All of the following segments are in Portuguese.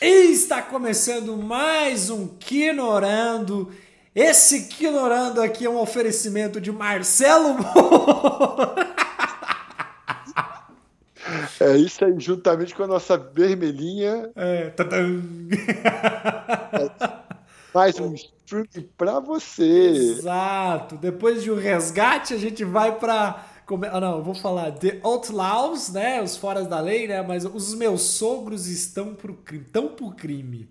Está começando mais um Quinorando. Esse Quinorando aqui é um oferecimento de Marcelo Moura. É isso aí, juntamente com a nossa vermelhinha. É, tadam. Mais um filme pra você. Exato. Depois de um resgate, a gente vai pra. como- Ah, não, eu vou falar The Outlaws, né? Os foras da lei, né? Mas os meus sogros estão pro crime. Estão pro crime.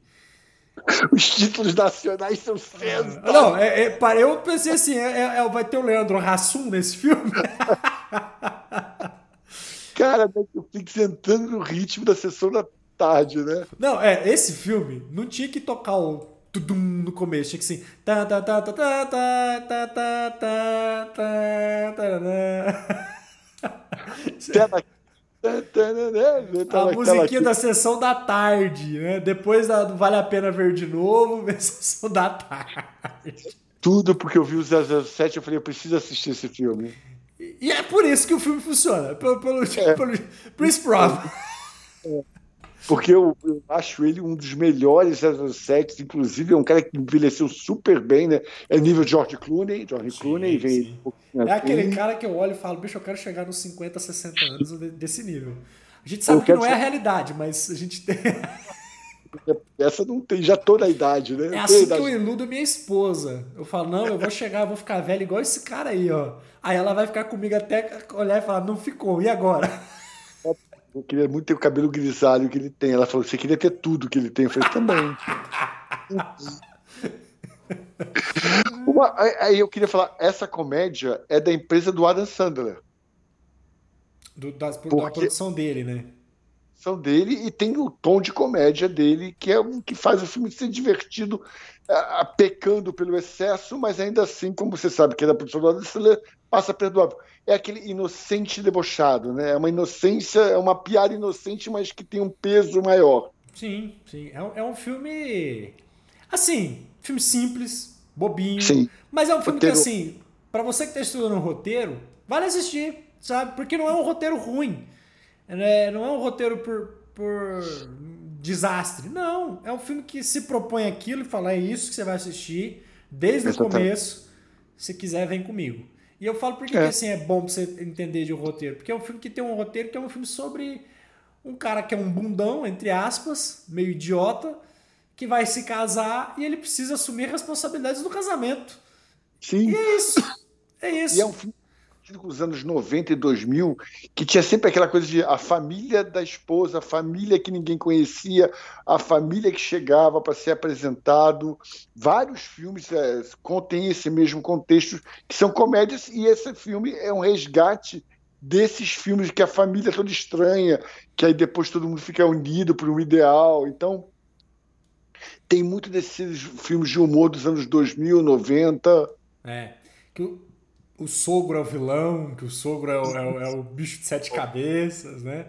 Os títulos nacionais são sensacionais. Ah, Não, é, é, para- eu pensei assim: é- é- é- vai ter o Leandro Hassum nesse filme? Cara, Netflix entrando no ritmo da sessão da tarde, né? Não, é, esse filme não tinha que tocar o tudum no começo, tinha que assim. Tá, tá, tá, tá, tá, tá, tá, tá, tá, tá. Tela- A musiquinha da sessão da tarde, né? Depois da, Vale a Pena Ver de novo, vem sessão da tarde. Tudo porque eu vi o 007 eu falei, eu preciso assistir esse filme. E é por isso que o filme funciona. Pelo, pelo, É. pelo, isso prova. Porque eu, eu acho ele um dos melhores 007, inclusive é um cara que envelheceu super bem, né? É nível George Clooney, George Sim, Clooney vem um É aquele assim. cara que eu olho e falo, bicho, eu quero chegar nos 50, 60 anos de- desse nível. A gente sabe Eu que não é a realidade, mas a gente tem. Essa não tem já toda a idade, né? É assim que eu iludo minha esposa. Eu falo, não, eu vou chegar, eu vou ficar velho igual esse cara aí, ó. Aí ela vai ficar comigo até olhar e falar, não ficou, e agora? Eu queria muito ter o cabelo grisalho que ele tem. Ela falou: você queria ter tudo que ele tem? Eu falei: também. Uma- aí- eu queria falar: essa comédia é da empresa do Adam Sandler. Do, das, da Porque- produção dele, né? São dele e tem o tom de comédia dele, que é um que faz o filme ser divertido, ah, pecando pelo excesso, mas ainda assim, como você sabe que é da produção do Sandler, passa perdoável. É aquele inocente debochado, né? É uma inocência, é uma piada inocente, mas que tem um peso maior. Sim, sim. É, um- é um filme. Assim, filme simples, bobinho. Sim. Mas é um filme Roteiro- que, assim, pra você que tá estudando um roteiro, vale assistir, sabe? Porque não é um roteiro ruim. É, não é um roteiro por, por desastre. Não. É um filme que se propõe aquilo e fala: é isso que você vai assistir desde o começo. Se quiser, vem comigo. E eu falo por que, É. que assim é bom pra você entender de roteiro. Porque é um filme que tem um roteiro que é um filme sobre um cara que é um bundão, entre aspas, meio idiota, que vai se casar e ele precisa assumir responsabilidades do casamento. Sim. E é isso. É isso. E é um filme com os anos 90 e 2000, que tinha sempre aquela coisa de a família da esposa, a família que ninguém conhecia, a família que chegava para ser apresentado. Vários filmes é, contêm esse mesmo contexto, que são comédias, e esse filme é um resgate desses filmes que a família é toda estranha, que aí depois todo mundo fica unido por um ideal. Então, tem muito desses filmes de humor dos anos 2000, 90. É. o, sogro é o vilão, que o sogro é o, é o- é o bicho de sete cabeças, né?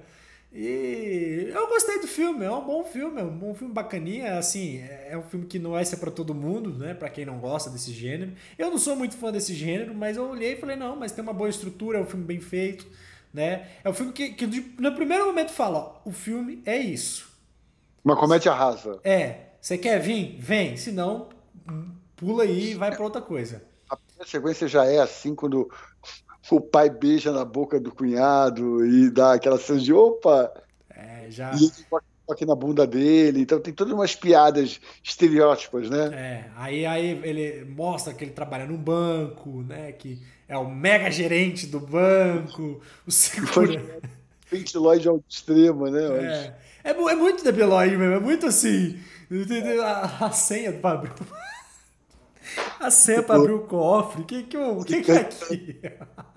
E eu gostei do filme, é um bom filme, é um bom filme bacaninha, assim, é é um filme que não vai ser pra todo mundo, né, Pra quem não gosta desse gênero. Eu não sou muito fã desse gênero, mas eu olhei e falei, não, mas tem uma boa estrutura, é um filme bem feito, né? É um filme que, que no primeiro momento fala, ó, o filme é isso. Uma comédia rasa. É, você quer vir? Vem, se não, pula aí e vai pra outra coisa. A sequência já é assim, quando o pai beija na boca do cunhado e dá aquela cena de opa, É, já... e toca na bunda dele. Então tem todas umas piadas estereótipas, né? É, aí, aí ele mostra que ele trabalha num banco, né? Que é o mega gerente do banco, o segura. Pentiloide ao extremo, né? É, é, é muito debilóide mesmo, é muito assim. A, a senha pra abrir. O- A senha pra abrir o cofre. O que, que, eu- que, que é aqui?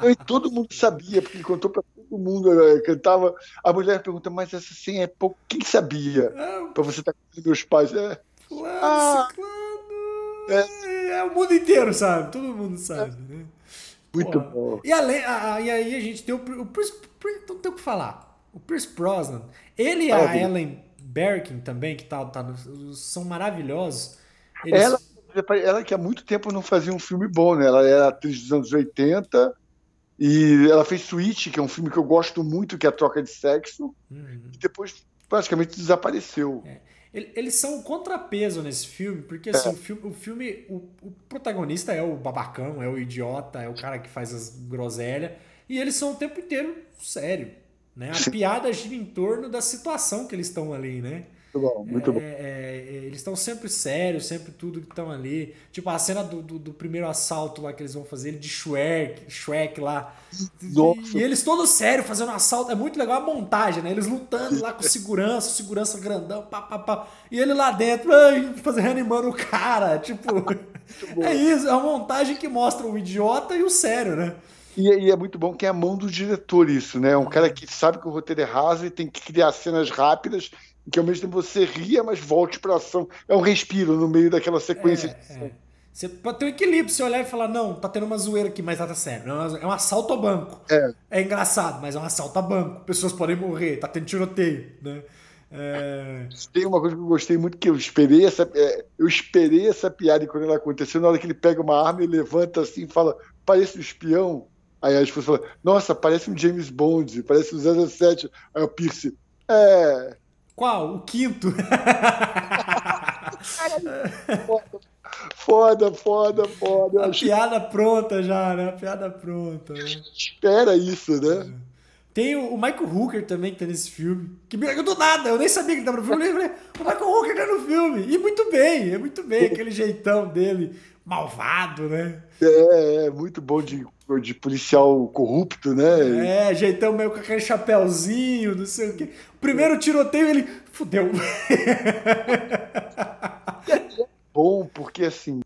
E todo mundo sabia, porque ele contou para todo mundo, eh, cantava. A mulher pergunta, mas essa senha é pouco. Quem sabia? É, Para você estar com meus pais. É, fulano, Ah. ciclano. É. o mundo inteiro sabe, todo mundo sabe, né? muito Porra. bom. E, além, a- a- e aí a gente tem o, o Pierce- não tem o que falar. O Pierce Brosnan, ele e a. Ellen Barkin também, que tá, tá no- são maravilhosos. Eles- Ela ela que há muito tempo não fazia um filme bom, né? Ela era atriz dos anos 80 e ela fez Switch, que é um filme que eu gosto muito, que é a troca de sexo, uhum. e depois praticamente desapareceu. É. Eles são um contrapeso nesse filme, porque assim, é. o filme, o, filme o, o, protagonista é o babacão, é o idiota, é o cara que faz as groselhas, e eles são o tempo inteiro sério. Né? A piada gira em torno da situação que eles estão ali, né? Muito bom, muito é, bom. É, é, eles estão sempre sérios, sempre tudo que estão ali. Tipo, a cena do, do, do, primeiro assalto lá que eles vão fazer, ele de Shrek, Shrek lá. E, e, eles todos sérios fazendo um assalto. É muito legal a montagem, né? Eles lutando lá com segurança, segurança grandão, pá, pá, pá. E ele lá dentro, ai, fazendo reanimando o cara. Tipo, é isso, é uma montagem que mostra o idiota e o sério, né? E, e, é muito bom que é a mão do diretor isso, né? Um cara que sabe que o roteiro é raso e tem que criar cenas rápidas que ao mesmo tempo você ria, mas volte para ação. É um respiro no meio daquela sequência. É, é. Você pode ter um equilíbrio, você olhar e falar, não, tá tendo uma zoeira aqui, mas tá sério. É um assalto a banco. É. é engraçado, mas é um assalto a banco. Pessoas podem morrer, tá tendo tiroteio, né? É... Tem uma coisa que eu gostei muito que eu esperei essa, é, eu esperei essa piada e quando ela aconteceu, na hora que ele pega uma arma e levanta assim, fala, parece um espião. Aí as pessoas falam, nossa, parece um James Bond, parece um 007. Aí o Pierce, é, qual? O quinto. foda, foda, foda. A acho... piada pronta já, né? A piada pronta. Né? Espera isso, né? Tem o, Michael Hooker também que tá nesse filme. Que do nada, eu nem sabia que ele tava no filme. Eu falei, o Michael Hooker tá no filme. E muito bem, é muito bem, aquele jeitão dele, malvado, né? É, é muito bom de de policial corrupto, né? É, jeitão meio com aquele chapéuzinho, não sei o quê. Primeiro tiroteio, ele. Fudeu. É bom, porque assim.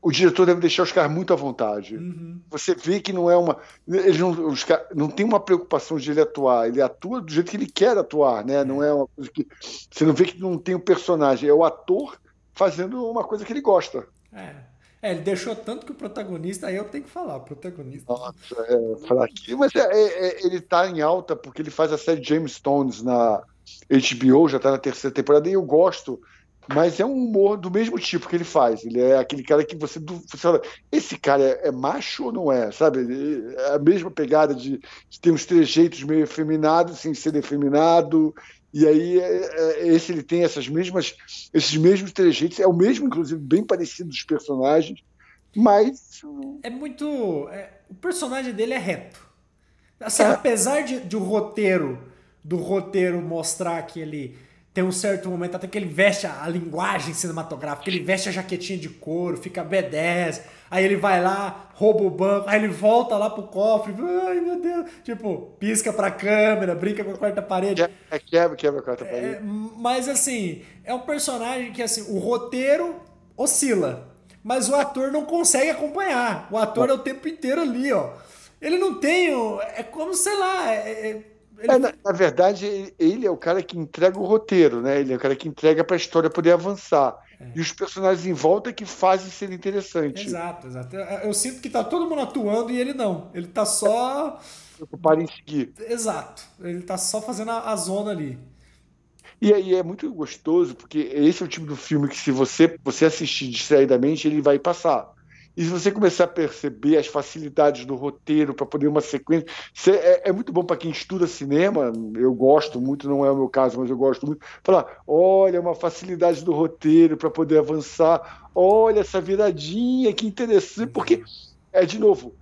O diretor deve deixar os caras muito à vontade. Uhum. Você vê que não é uma. Ele não, os não tem uma preocupação de ele atuar. Ele atua do jeito que ele quer atuar, né? Não é uma coisa que. Você não vê que não tem o um personagem. É o ator fazendo uma coisa que ele gosta. É. É, ele deixou tanto que o protagonista, aí eu tenho que falar, o protagonista. Nossa, é, aqui, mas é, é, é ele tá em alta porque ele faz a série James Stones na HBO, já tá na terceira temporada, e eu gosto, mas é um humor do mesmo tipo que ele faz. Ele é aquele cara que você, você fala, esse cara é, é, macho ou não é? Sabe? É a mesma pegada de, de ter uns trejeitos meio efeminados sem ser efeminado. E aí é, é, esse ele tem essas mesmas, esses mesmos trejeitos, é o mesmo, inclusive, bem parecido dos personagens, mas. É muito. É, o personagem dele é reto. Assim, é. apesar de, de o roteiro, do roteiro mostrar que ele tem um certo momento até que ele veste a, linguagem cinematográfica, ele veste a jaquetinha de couro, fica B10, aí ele vai lá, rouba o banco, aí ele volta lá pro cofre, ai meu Deus, tipo, pisca pra câmera, brinca com a quarta parede. É, quebra, quebra a quarta é, parede. É, mas assim, é um personagem que assim, o roteiro oscila, mas o ator não consegue acompanhar. O ator é o tempo inteiro ali, ó. Ele não tem. É como, sei lá. É, é ele... É, na, na, verdade, ele é o cara que entrega o roteiro, né? Ele é o cara que entrega para a história poder avançar. É. E os personagens em volta que fazem ser interessante. Exato, exato. Eu, eu, sinto que tá todo mundo atuando e ele não. Ele tá só. Preocupado em seguir. Exato. Ele tá só fazendo a, a zona ali. E aí é muito gostoso, porque esse é o tipo do filme que, se você, você assistir distraidamente, ele vai passar. E se você começar a perceber as facilidades do roteiro para poder uma sequência, é, é, muito bom para quem estuda cinema. Eu gosto muito, não é o meu caso, mas eu gosto muito. Falar, olha, uma facilidade do roteiro para poder avançar. Olha essa viradinha, que interessante. Porque, é de novo,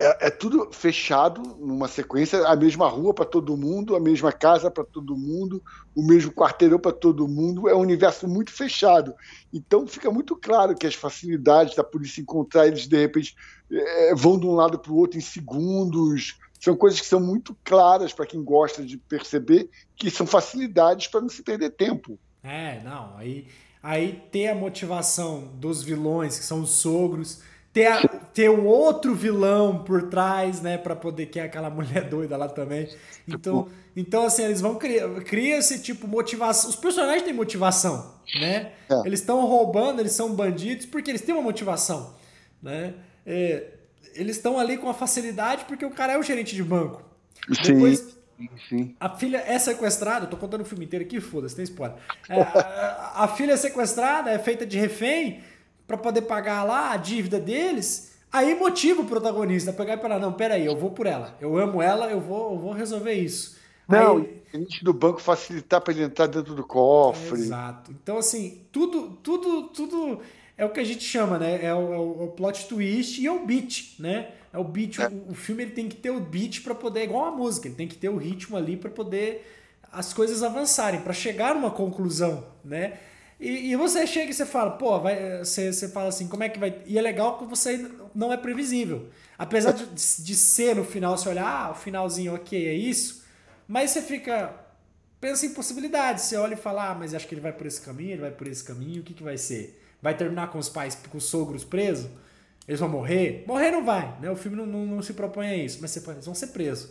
é, é, tudo fechado numa sequência, a mesma rua para todo mundo, a mesma casa para todo mundo, o mesmo quarteirão para todo mundo, é um universo muito fechado. Então fica muito claro que as facilidades da polícia encontrar eles de repente é, vão de um lado para o outro em segundos. São coisas que são muito claras para quem gosta de perceber que são facilidades para não se perder tempo. É, não, aí, aí ter a motivação dos vilões, que são os sogros ter, a, ter um outro vilão por trás, né, para poder que é aquela mulher doida lá também. Então, então assim, eles vão criar cria esse tipo motivação. Os personagens têm motivação, né? É. Eles estão roubando, eles são bandidos porque eles têm uma motivação, né? É, eles estão ali com a facilidade porque o cara é o gerente de banco. Sim. Depois Sim. A filha é sequestrada, eu tô contando o filme inteiro aqui, foda-se, tem spoiler. É, a, a, filha é sequestrada, é feita de refém para poder pagar lá a dívida deles. Aí motiva o protagonista a pegar e falar: não, peraí, eu vou por ela. Eu amo ela, eu vou, eu vou resolver isso. Não, Aí, gente do banco facilitar para ele entrar dentro do cofre. Exato. Então, assim, tudo, tudo, tudo é o que a gente chama, né? É o, é o, é plot twist e é o beat, né? É o beat. É. O, o, filme ele tem que ter o beat para poder, igual a música, ele tem que ter o ritmo ali para poder as coisas avançarem, para chegar numa conclusão, né? E, e, você chega e você fala, pô, vai, você, você fala assim, como é que vai. E é legal que você não é previsível. Apesar de, de ser no final, você olhar, ah, o finalzinho, ok, é isso. Mas você fica. Pensa em possibilidades. Você olha e fala, ah, mas acho que ele vai por esse caminho, ele vai por esse caminho, o que, que vai ser? Vai terminar com os pais, com os sogros presos? Eles vão morrer? Morrer não vai, né? O filme não, não, não se propõe a isso, mas você, eles vão ser presos.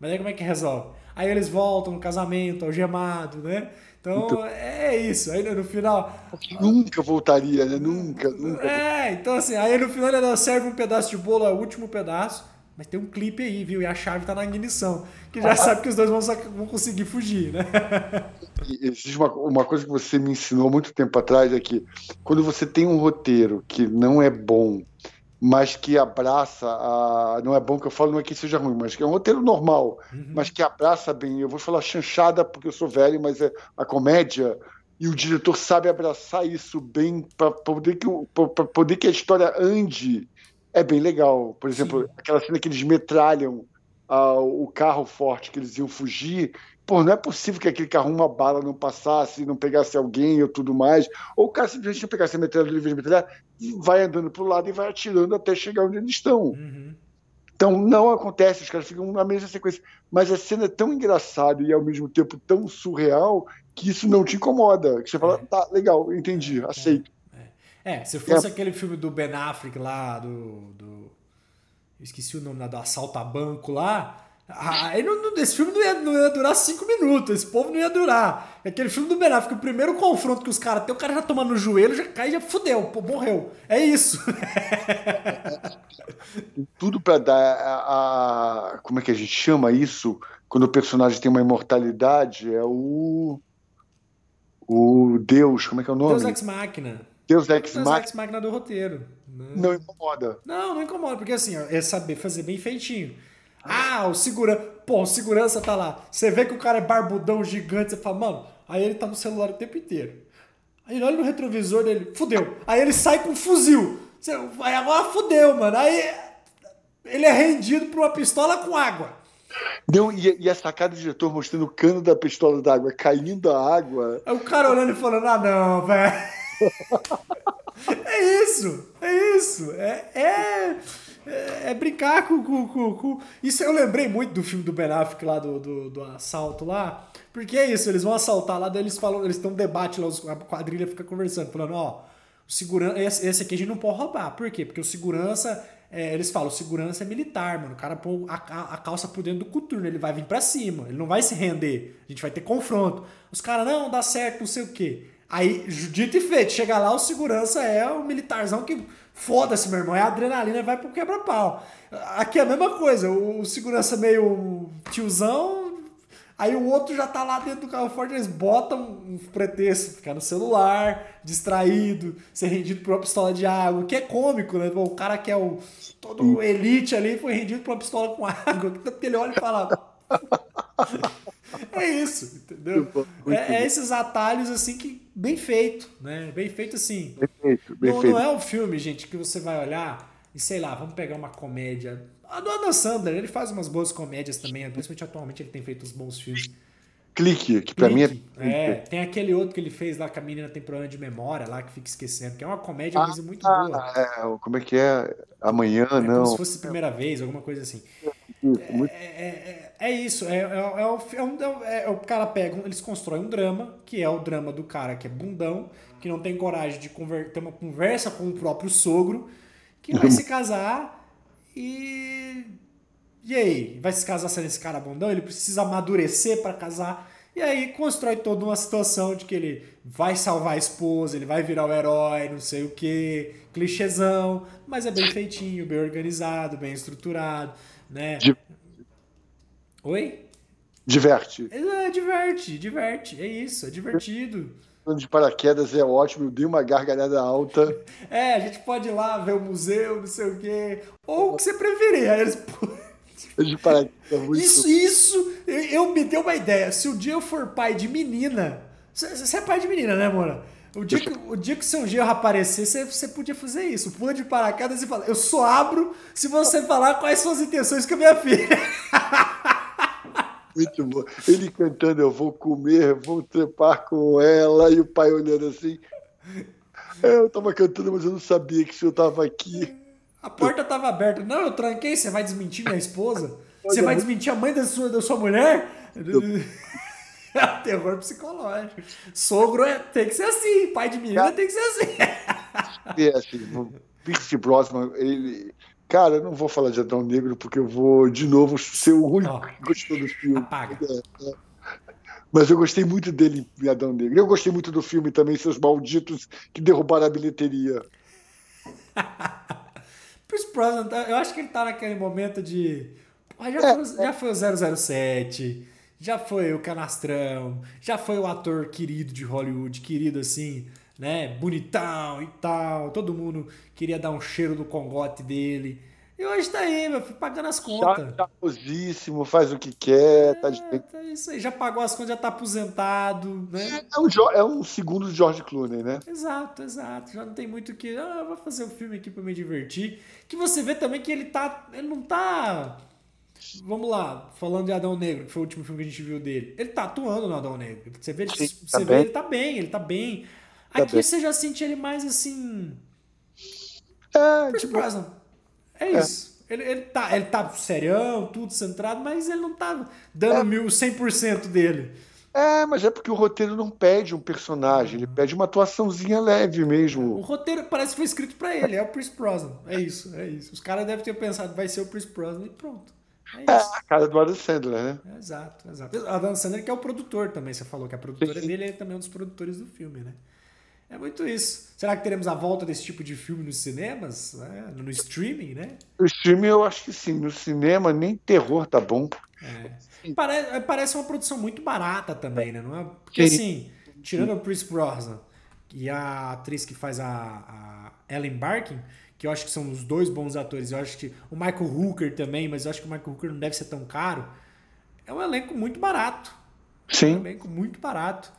Mas aí como é que resolve? Aí eles voltam no casamento, algemado, né? Então, então é isso. Aí no final. Nunca voltaria, né? Nunca, nunca. É, então assim, aí no final ele serve um pedaço de bolo, é o último pedaço. Mas tem um clipe aí, viu? E a chave tá na ignição. Que já sabe que os dois vão, vão conseguir fugir, né? Existe uma, uma coisa que você me ensinou muito tempo atrás: é que quando você tem um roteiro que não é bom, mas que abraça a. Não é bom que eu falo, não é que seja ruim, mas que é um roteiro normal, uhum. mas que abraça bem. Eu vou falar chanchada porque eu sou velho, mas é a comédia. E o diretor sabe abraçar isso bem para poder, que, poder que a história ande é bem legal. Por exemplo, Sim. aquela cena que eles metralham uh, o carro forte que eles iam fugir. Pô, não é possível que aquele carro, uma bala não passasse, não pegasse alguém ou tudo mais. Ou o cara simplesmente não pegasse a metralhadora vez de metralhar, vai andando para o lado e vai atirando até chegar onde eles estão. Uhum. Então não acontece, os caras ficam na mesma sequência. Mas a cena é tão engraçada e ao mesmo tempo tão surreal que isso não te incomoda. Que você fala, é. tá, legal, entendi, é. aceito. É, se fosse é. aquele filme do Ben Affleck lá, do. do esqueci o nome lá, do assalto a banco lá. Aí não, não, esse filme não ia, não ia durar cinco minutos, esse povo não ia durar. Aquele filme do Ben Affleck, o primeiro confronto que os caras têm, o cara já toma no joelho, já cai, já fudeu, pô, morreu. É isso. Tudo para dar a, a, Como é que a gente chama isso? Quando o personagem tem uma imortalidade, é o. O Deus, como é que é o nome? Deus Ex Machina. Deus Ex Machina. Deus Ex Machina do roteiro. Né? Não incomoda. Não, não incomoda, porque assim, é saber fazer bem feitinho. Ah, o segurança. Pô, o segurança tá lá. Você vê que o cara é barbudão gigante, você fala, mano, aí ele tá no celular o tempo inteiro. Aí ele olha no retrovisor dele, fudeu. Aí ele sai com um fuzil. Você, aí agora fudeu, mano. Aí ele é rendido por uma pistola com água. Não, e, e a sacada do diretor mostrando o cano da pistola d'água caindo a água. Aí o cara olhando e falando, ah não, velho. é isso, é isso. É, é, é, brincar com, com, com, com, Isso eu lembrei muito do filme do Ben Affleck lá, do, do, do assalto lá. Porque é isso, eles vão assaltar lá, daí eles falam, eles têm um debate lá, a quadrilha fica conversando, falando, ó, o segurança, esse, esse aqui a gente não pode roubar. Por quê? Porque o segurança é, eles falam, segurança é militar, mano. O cara põe a, a, a, calça por dentro do coturno, ele vai vir para cima, ele não vai se render. A gente vai ter confronto. Os caras, não, dá certo, não sei o quê. Aí, dito e feito, chega lá, o segurança é o militarzão que foda-se, meu irmão, é adrenalina, vai pro quebra-pau. Aqui é a mesma coisa, o, segurança meio tiozão, aí o outro já tá lá dentro do carro forte, eles botam um pretexto, ficar no celular, distraído, ser rendido por uma pistola de água, que é cômico, né? O cara que é o todo elite ali foi rendido por uma pistola com água, que ele olha e fala. É isso, entendeu? É, é, esses atalhos assim que bem feito, né? Bem feito assim. Não, não é um filme, gente, que você vai olhar e sei lá, vamos pegar uma comédia. A do Adam Sandler, ele faz umas boas comédias também, principalmente atualmente ele tem feito uns bons filmes. Clique, que pra Clique. mim é... é. Tem aquele outro que ele fez lá com a menina tem problema de memória lá, que fica esquecendo, que é uma comédia, ah, mas muito boa. É, como é que é? Amanhã, é, não. Como se fosse a primeira vez, alguma coisa assim. É, é, é, isso, é, é, o, é, o cara pega, eles constroem um drama, que é o drama do cara que é bundão, que não tem coragem de ter uma conversa com o próprio sogro, que vai se casar e. E aí? Vai se casar sendo esse cara bundão? Ele precisa amadurecer para casar. E aí constrói toda uma situação de que ele vai salvar a esposa, ele vai virar o herói, não sei o que, clichêzão, mas é bem feitinho, bem organizado, bem estruturado né? Oi? Diverte. É, diverte, diverte. É isso, é divertido. De paraquedas é ótimo, eu dei uma gargalhada alta. É, a gente pode ir lá ver o museu, não sei o quê. Ou o que você preferir. Aí eles. De paraquedas, é. Isso, isso, eu, eu me dei uma ideia. Se um dia eu for pai de menina. Você é pai de menina, né, Mora? O dia, que, o dia que seu genro aparecer, você, você podia fazer isso. Pula de paraquedas e fala: Eu só abro se você falar quais são as intenções com a minha filha. Muito bom. Ele cantando: Eu vou comer, vou trepar com ela. E o pai olhando assim. É, eu tava cantando, mas eu não sabia que o senhor tava aqui. A porta tava aberta. Não, eu tranquei. Você vai desmentir minha esposa? Você vai desmentir a mãe da sua, da sua mulher? É terror psicológico. Sogro é, tem que ser assim, pai de menina tem que ser assim. É assim, Pierce Brosnan, ele. Cara, eu não vou falar de Adão Negro porque eu vou de novo ser o único que gostou do filme. Apaga. É, é. Mas eu gostei muito dele em Adão Negro. Eu gostei muito do filme também, Seus Malditos, que derrubaram a bilheteria. Pierce Brosnan, eu acho que ele tá naquele momento de. Já, é, foi, já foi o 007 já foi o canastrão, já foi o ator querido de Hollywood, querido assim, né? Bonitão e tal. Todo mundo queria dar um cheiro do congote dele. E hoje tá aí, meu filho, pagando as contas. Charmosíssimo, faz o que quer, tá é, tá de... Tá isso aí, já pagou as contas, já tá aposentado, né? É um, é um segundo George Clooney, né? Exato, exato. Já não tem muito que. Ah, vou fazer um filme aqui pra me divertir. Que você vê também que ele tá. Ele não tá Vamos lá, falando de Adão Negro, que foi o último filme que a gente viu dele. Ele tá atuando no Adão Negro. Você vê, Sim, você tá vê ele tá bem, ele tá bem. Tá Aqui você já sente ele mais assim. É, tipo, é isso. É. Ele, ele, tá, ele tá serião, tudo centrado, mas ele não tá dando é. mil, 100% dele. É, mas é porque o roteiro não pede um personagem, ele pede uma atuaçãozinha leve mesmo. O roteiro parece que foi escrito para ele, é o Chris Brosnan. É isso, é isso. Os caras devem ter pensado, vai ser o Chris Brosnan e pronto. É, é a cara do Adam Sandler, né? Exato, exato. O Adam Sandler que é o produtor também, você falou que a produtora Sim. dele é também um dos produtores do filme, né? É muito isso. Será que teremos a volta desse tipo de filme nos cinemas? Né? No streaming, né? No streaming eu acho que sim. No cinema nem terror tá bom. É. Parece, parece uma produção muito barata também, né? Não é? Porque sim. assim, tirando o Chris Brosnan e a atriz que faz a, a Ellen Barkin, que eu acho que são os dois bons atores. Eu acho que o Michael Hooker também, mas eu acho que o Michael Hooker não deve ser tão caro. É um elenco muito barato. Sim. É um elenco muito barato.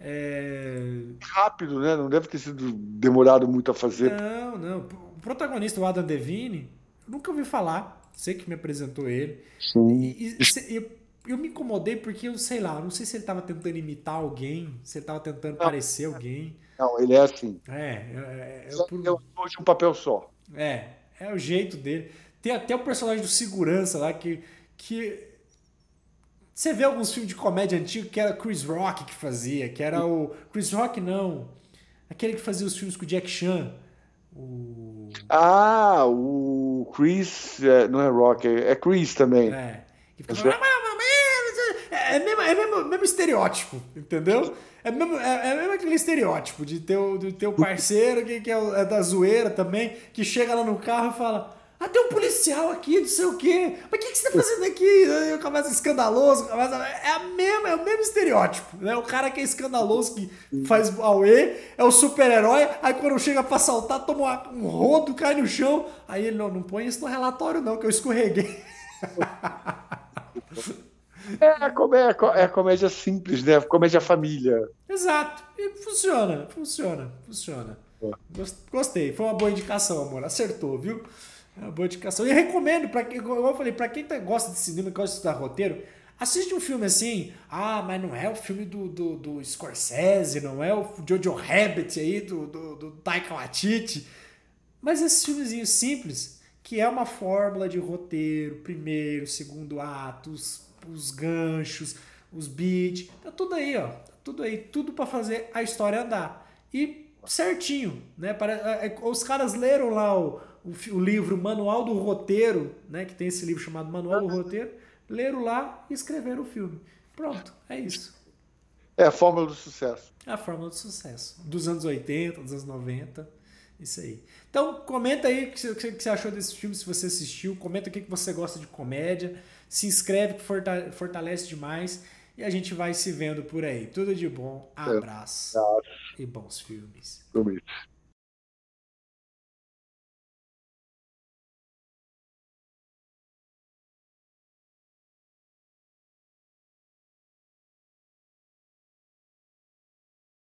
É... Rápido, né? Não deve ter sido demorado muito a fazer. Não, não. O protagonista, o Adam Devine, eu nunca ouvi falar. Sei que me apresentou ele. Sim. E, e, eu, eu me incomodei porque eu sei lá, não sei se ele estava tentando imitar alguém, se ele estava tentando não. parecer alguém. Não, ele é assim. É, é, é, é, é de um papel só. É, é o jeito dele. Tem até o personagem do segurança lá que. que você vê alguns filmes de comédia antigo que era Chris Rock que fazia, que era o. Chris Rock não. Aquele que fazia os filmes com o Jack Chan. O... Ah, o Chris. É, não é Rock, é, é Chris também. É. Que fica... É, é, mesmo, é mesmo, mesmo estereótipo, entendeu? É mesmo, é, é mesmo aquele estereótipo de ter o, de ter o parceiro que, que é, é, da zoeira também, que chega lá no carro e fala. Ah, tem um policial aqui, não sei o quê. Mas o que, que você tá fazendo aqui? Eu começo escandaloso. Começa... É, a mesma, é o mesmo estereótipo. Né? O cara que é escandaloso, que faz auê, é o super-herói. Aí quando chega pra saltar, toma um rodo, cai no chão. Aí ele, não, não põe isso no relatório, não, que eu escorreguei. É, comédia, é comédia simples, né? Comédia família. Exato. E funciona, funciona, funciona. Gostei. Foi uma boa indicação, amor. Acertou, viu? É uma boa indicação. E recomendo, para quem, como eu falei, para quem tá, gosta de cinema, gosta de estudar roteiro, assiste um filme assim. Ah, mas não é o filme do, do, do Scorsese, não é o Jojo Rabbit aí, do, do, do Taika Waititi. Mas esses filmezinhos simples, que é uma fórmula de roteiro, primeiro, segundo atos, os ganchos, os beats, tá tudo aí, ó. Tá tudo aí, tudo para fazer a história andar. E certinho, né? É, é, os caras leram lá o, o, o, livro Manual do Roteiro, né? Que tem esse livro chamado Manual do Roteiro, leram lá e escreveram o filme. Pronto, é isso. É a fórmula do sucesso. É a fórmula do sucesso. Dos anos 80, dos anos 90. Isso aí. Então, comenta aí o que, que você achou desse filme, se você assistiu. Comenta o que você gosta de comédia. Se inscreve que fortalece demais. E a gente vai se vendo por aí. Tudo de bom. Abraço. É. E bons filmes. Filmes.